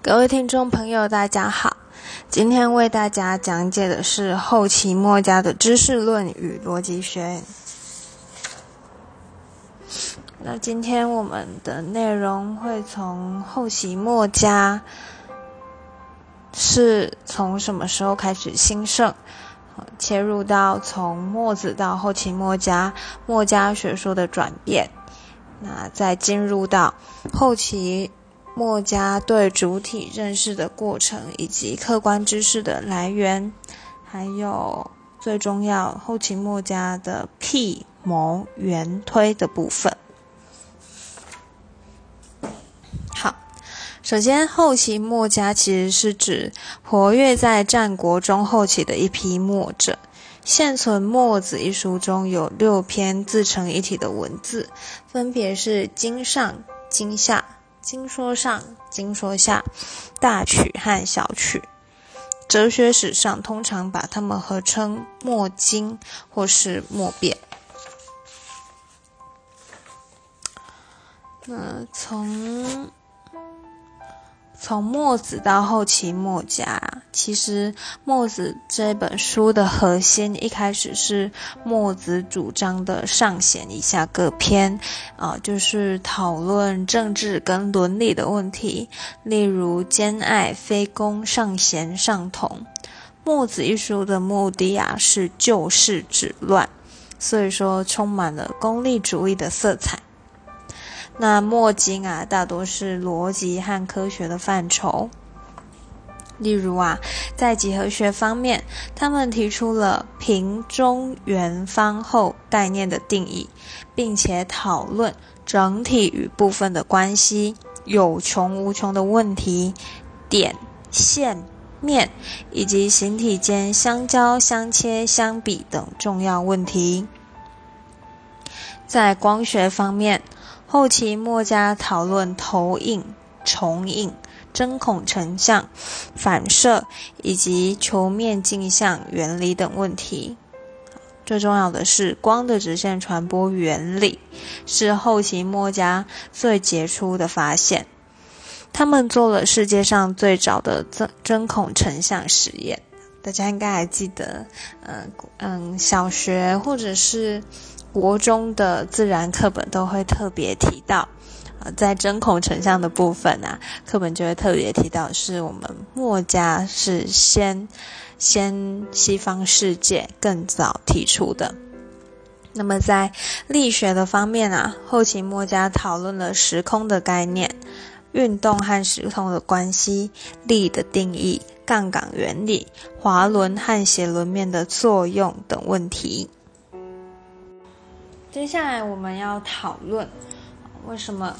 各位听众朋友，大家好。今天为大家讲解的是后期墨家的知识论与逻辑学。那今天我们的内容会从后期墨家是从什么时候开始兴盛，切入到从墨子到后期墨家墨家学说的转变，那再进入到后期。墨家对主体认识的过程，以及客观知识的来源，还有最重要后期墨家的辟谋圆推的部分。好，首先后期墨家其实是指活跃在战国中后期的一批墨者。现存《墨子》一书中有六篇自成一体的文字，分别是经上、经下。经说上、经说下、大曲和小曲，哲学史上通常把它们合称“墨经”或是“墨变”。那从。从墨子到后期墨家，其实墨子这本书的核心一开始是墨子主张的上贤以下各篇，啊，就是讨论政治跟伦理的问题，例如兼爱、非攻、上贤、上同。墨子一书的目的啊是救世止乱，所以说充满了功利主义的色彩。那墨经啊，大多是逻辑和科学的范畴。例如啊，在几何学方面，他们提出了平、中、圆、方、后概念的定义，并且讨论整体与部分的关系、有穷无穷的问题、点、线、面以及形体间相交、相切、相比等重要问题。在光学方面，后期墨家讨论投影、重影、针孔成像、反射以及球面镜像原理等问题。最重要的是，光的直线传播原理是后期墨家最杰出的发现。他们做了世界上最早的针针孔成像实验。大家应该还记得，嗯嗯，小学或者是。国中的自然课本都会特别提到，啊，在针孔成像的部分啊，课本就会特别提到，是我们墨家是先先西方世界更早提出的。那么在力学的方面啊，后期墨家讨论了时空的概念、运动和时空的关系、力的定义、杠杆原理、滑轮和斜轮面的作用等问题。接下来我们要讨论，为什么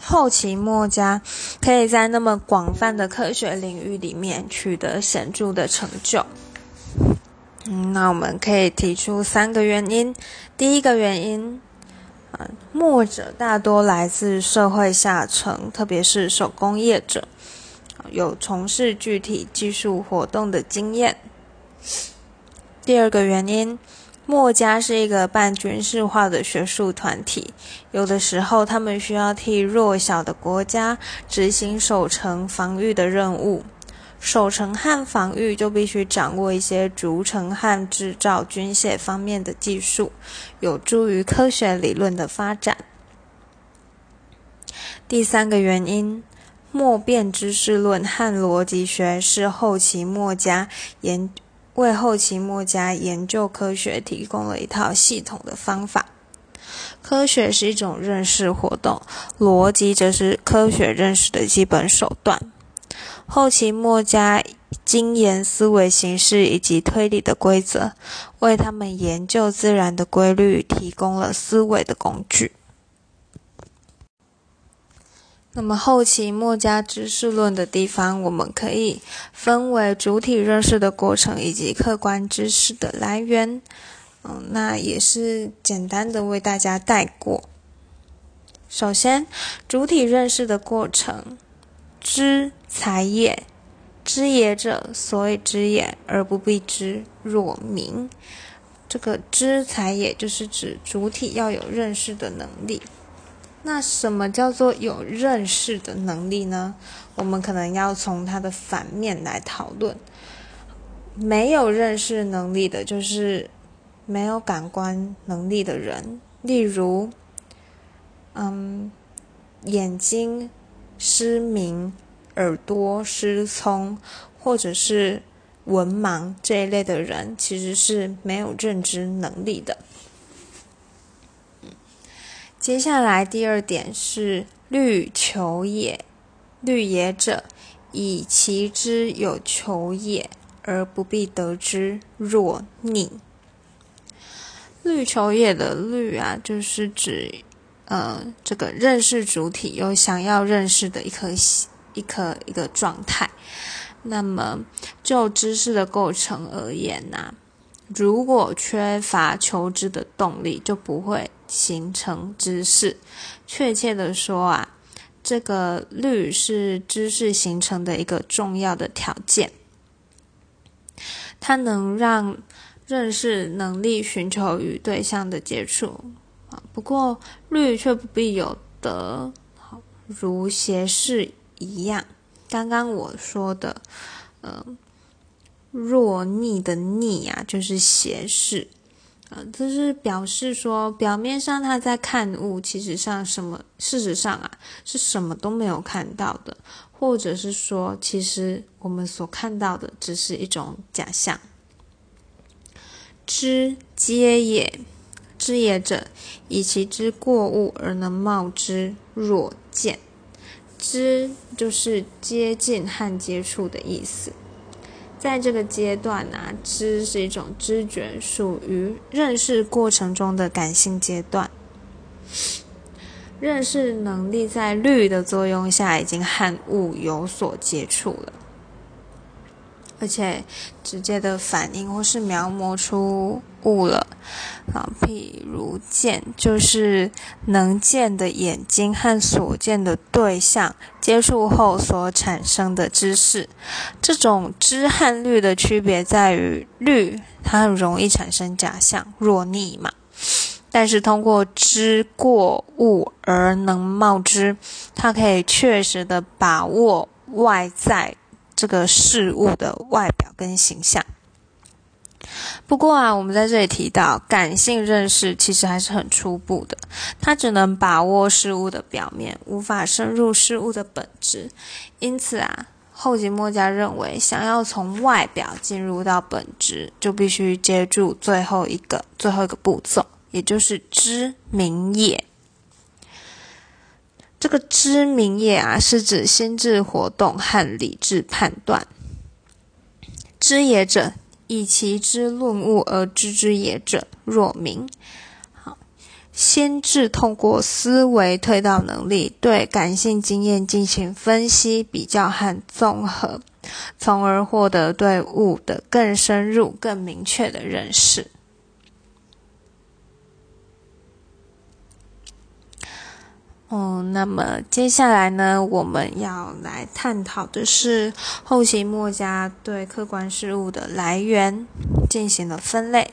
后期墨家可以在那么广泛的科学领域里面取得显著的成就？嗯，那我们可以提出三个原因。第一个原因，啊，墨者大多来自社会下层，特别是手工业者，有从事具体技术活动的经验。第二个原因。墨家是一个半军事化的学术团体，有的时候他们需要替弱小的国家执行守城防御的任务，守城和防御就必须掌握一些筑城和制造军械方面的技术，有助于科学理论的发展。第三个原因，墨辩知识论和逻辑学是后期墨家研。为后期墨家研究科学提供了一套系统的方法。科学是一种认识活动，逻辑则是科学认识的基本手段。后期墨家精研思维形式以及推理的规则，为他们研究自然的规律提供了思维的工具。那么后期墨家知识论的地方，我们可以分为主体认识的过程以及客观知识的来源。嗯，那也是简单的为大家带过。首先，主体认识的过程，知才也，知也者，所以知也，而不必知，若明。这个知才也就是指主体要有认识的能力。那什么叫做有认识的能力呢？我们可能要从它的反面来讨论。没有认识能力的，就是没有感官能力的人，例如，嗯，眼睛失明、耳朵失聪，或者是文盲这一类的人，其实是没有认知能力的。接下来第二点是虑求也，虑也者，以其之有求也。而不必得之，若逆。虑求也的虑啊，就是指，呃，这个认识主体有想要认识的一颗一颗一个状态。那么就知识的构成而言呐，如果缺乏求知的动力，就不会形成知识。确切的说啊，这个律是知识形成的一个重要的条件。它能让认识能力寻求与对象的接触啊，不过律却不必有得，好如斜视一样。刚刚我说的，呃，若逆的逆啊，就是斜视啊，这是表示说，表面上他在看物，其实上什么，事实上啊，是什么都没有看到的。或者是说，其实我们所看到的只是一种假象。知皆也，知也者，以其知过物而能冒之，若见。知就是接近和接触的意思。在这个阶段呢，知是一种知觉，属于认识过程中的感性阶段。认识能力在律的作用下，已经和物有所接触了，而且直接的反应或是描摹出物了。啊，譬如见，就是能见的眼睛和所见的对象接触后所产生的知识。这种知和虑的区别在于，虑它很容易产生假象，若逆嘛。但是通过知过物而能冒知，它可以确实的把握外在这个事物的外表跟形象。不过啊，我们在这里提到感性认识其实还是很初步的，它只能把握事物的表面，无法深入事物的本质。因此啊，后吉墨家认为，想要从外表进入到本质，就必须接住最后一个最后一个步骤。也就是知明也，这个知明业啊，是指心智活动和理智判断。知也者，以其知论物而知之也者，若明。好，心智通过思维推导能力，对感性经验进行分析、比较和综合，从而获得对物的更深入、更明确的认识。哦，那么接下来呢，我们要来探讨的是后期墨家对客观事物的来源进行了分类。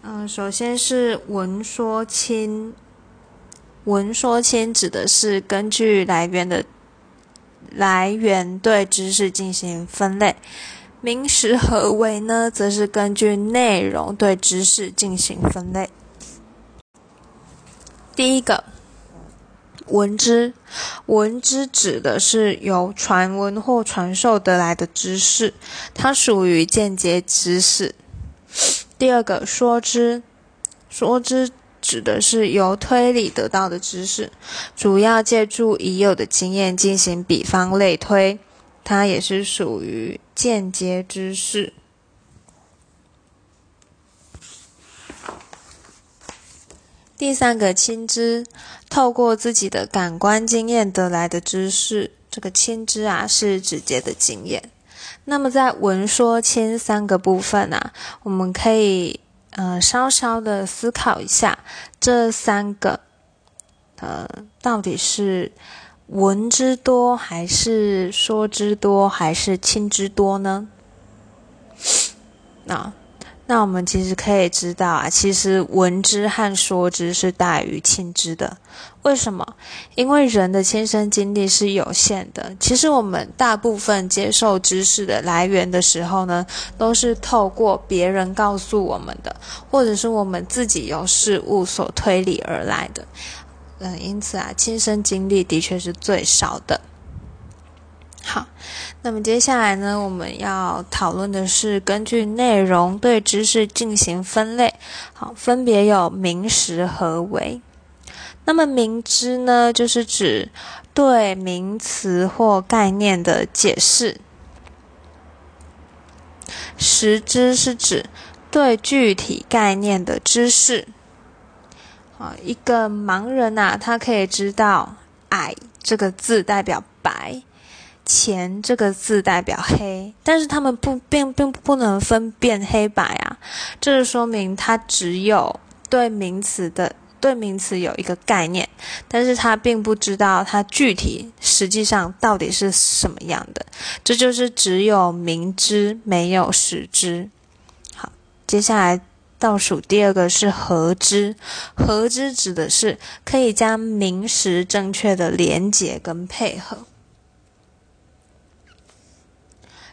嗯，首先是文说亲，文说亲指的是根据来源的来源对知识进行分类，名实何为呢？则是根据内容对知识进行分类。第一个。闻之，闻之指的是由传闻或传授得来的知识，它属于间接知识。第二个，说之，说之指的是由推理得到的知识，主要借助已有的经验进行比方类推，它也是属于间接知识。第三个，亲知。透过自己的感官经验得来的知识，这个亲知啊是直接的经验。那么在闻说亲三个部分啊，我们可以呃稍稍的思考一下，这三个呃到底是闻之多，还是说之多，还是亲之多呢？那那我们其实可以知道啊，其实闻之和说之是大于亲之的。为什么？因为人的亲身经历是有限的。其实我们大部分接受知识的来源的时候呢，都是透过别人告诉我们的，或者是我们自己由事物所推理而来的。嗯，因此啊，亲身经历的确是最少的。好，那么接下来呢，我们要讨论的是根据内容对知识进行分类。好，分别有名实和为。那么明知呢，就是指对名词或概念的解释；实知是指对具体概念的知识。啊，一个盲人呐，他可以知道“矮”这个字代表白，“钱”这个字代表黑，但是他们不并并不能分辨黑白啊。这就说明他只有对名词的。对名词有一个概念，但是他并不知道它具体实际上到底是什么样的。这就是只有明知没有实知。好，接下来倒数第二个是合知，合知指的是可以将名实正确的连结跟配合。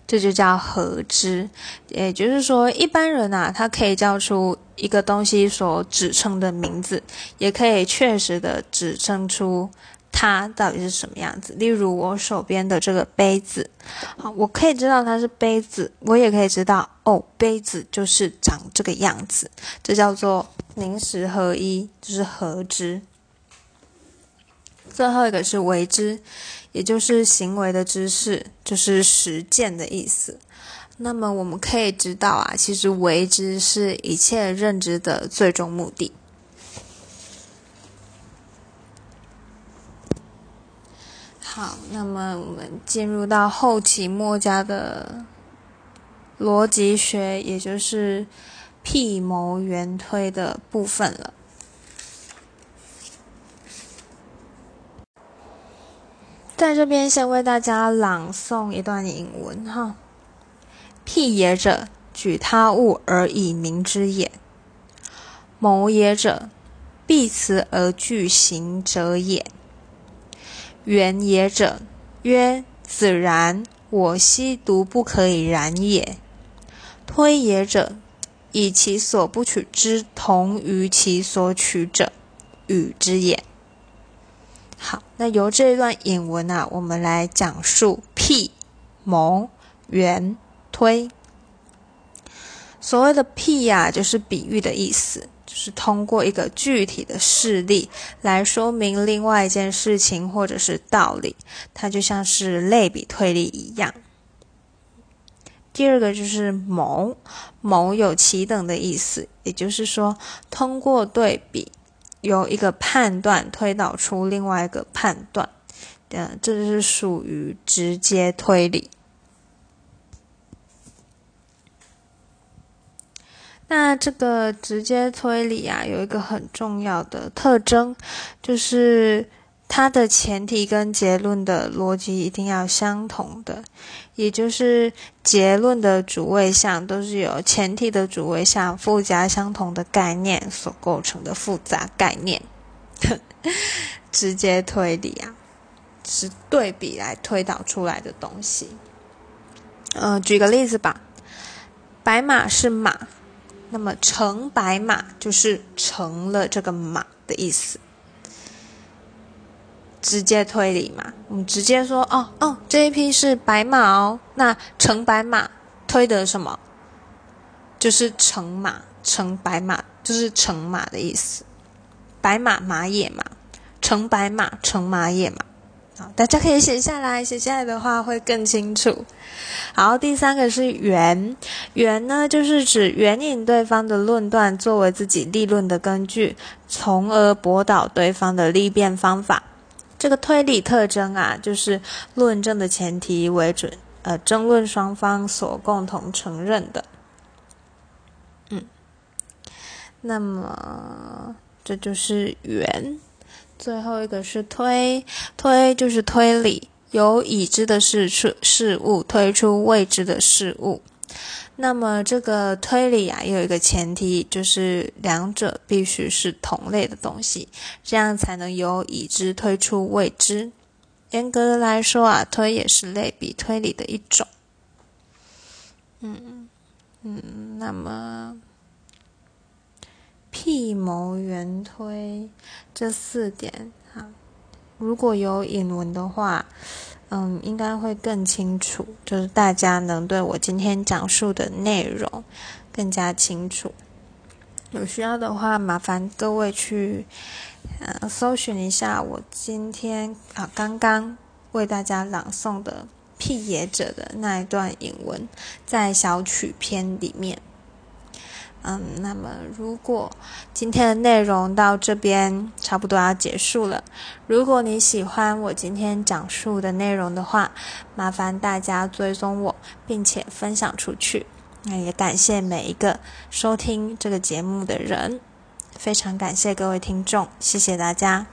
这就叫合知，也就是说，一般人呐，他可以叫出一个东西所指称的名字，也可以确实的指称出它到底是什么样子。例如，我手边的这个杯子，好，我可以知道它是杯子，我也可以知道，哦，杯子就是长这个样子。这叫做名实合一，就是合知。最后一个是为之。也就是行为的知识，就是实践的意思。那么我们可以知道啊，其实为之是一切认知的最终目的。好，那么我们进入到后期墨家的逻辑学，也就是辟谋圆推的部分了。在这边先为大家朗诵一段引文哈。辟也者，举他物而以明之也；谋也者，避辞而据行者也；原也者，曰子然，我昔独不可以然也；推也者，以其所不取之同于其所取者，与之也。好，那由这一段引文啊，我们来讲述辟、谋、圆、推。所谓的辟呀，就是比喻的意思，就是通过一个具体的事例来说明另外一件事情或者是道理，它就像是类比推理一样。第二个就是谋，谋有其等的意思，也就是说通过对比。由一个判断推导出另外一个判断，嗯，这就是属于直接推理。那这个直接推理啊，有一个很重要的特征，就是。它的前提跟结论的逻辑一定要相同的，也就是结论的主谓项都是由前提的主谓项附加相同的概念所构成的复杂概念。直接推理啊，是对比来推导出来的东西。嗯，举个例子吧，白马是马，那么成白马就是成了这个马的意思。直接推理嘛，我们直接说哦哦，这一批是白马哦，那成白马推得什么？就是成马，成白马就是成马的意思。白马马也马，成白马成马也马。好，大家可以写下来，写下来的话会更清楚。好，第三个是圆，圆呢就是指援引对方的论断作为自己立论的根据，从而驳倒对方的立辩方法。这个推理特征啊，就是论证的前提为准，呃，争论双方所共同承认的。嗯，那么这就是圆。最后一个是推，推就是推理，由已知的事出事物推出未知的事物。那么这个推理啊，有一个前提，就是两者必须是同类的东西，这样才能由已知推出未知。严格的来说啊，推也是类比推理的一种。嗯嗯，那么辟谋圆推这四点啊，如果有引文的话。嗯，应该会更清楚，就是大家能对我今天讲述的内容更加清楚。有需要的话，麻烦各位去呃搜寻一下我今天啊刚刚为大家朗诵的辟野者的那一段引文，在小曲篇里面。嗯，那么如果今天的内容到这边差不多要结束了，如果你喜欢我今天讲述的内容的话，麻烦大家追踪我，并且分享出去。那也感谢每一个收听这个节目的人，非常感谢各位听众，谢谢大家。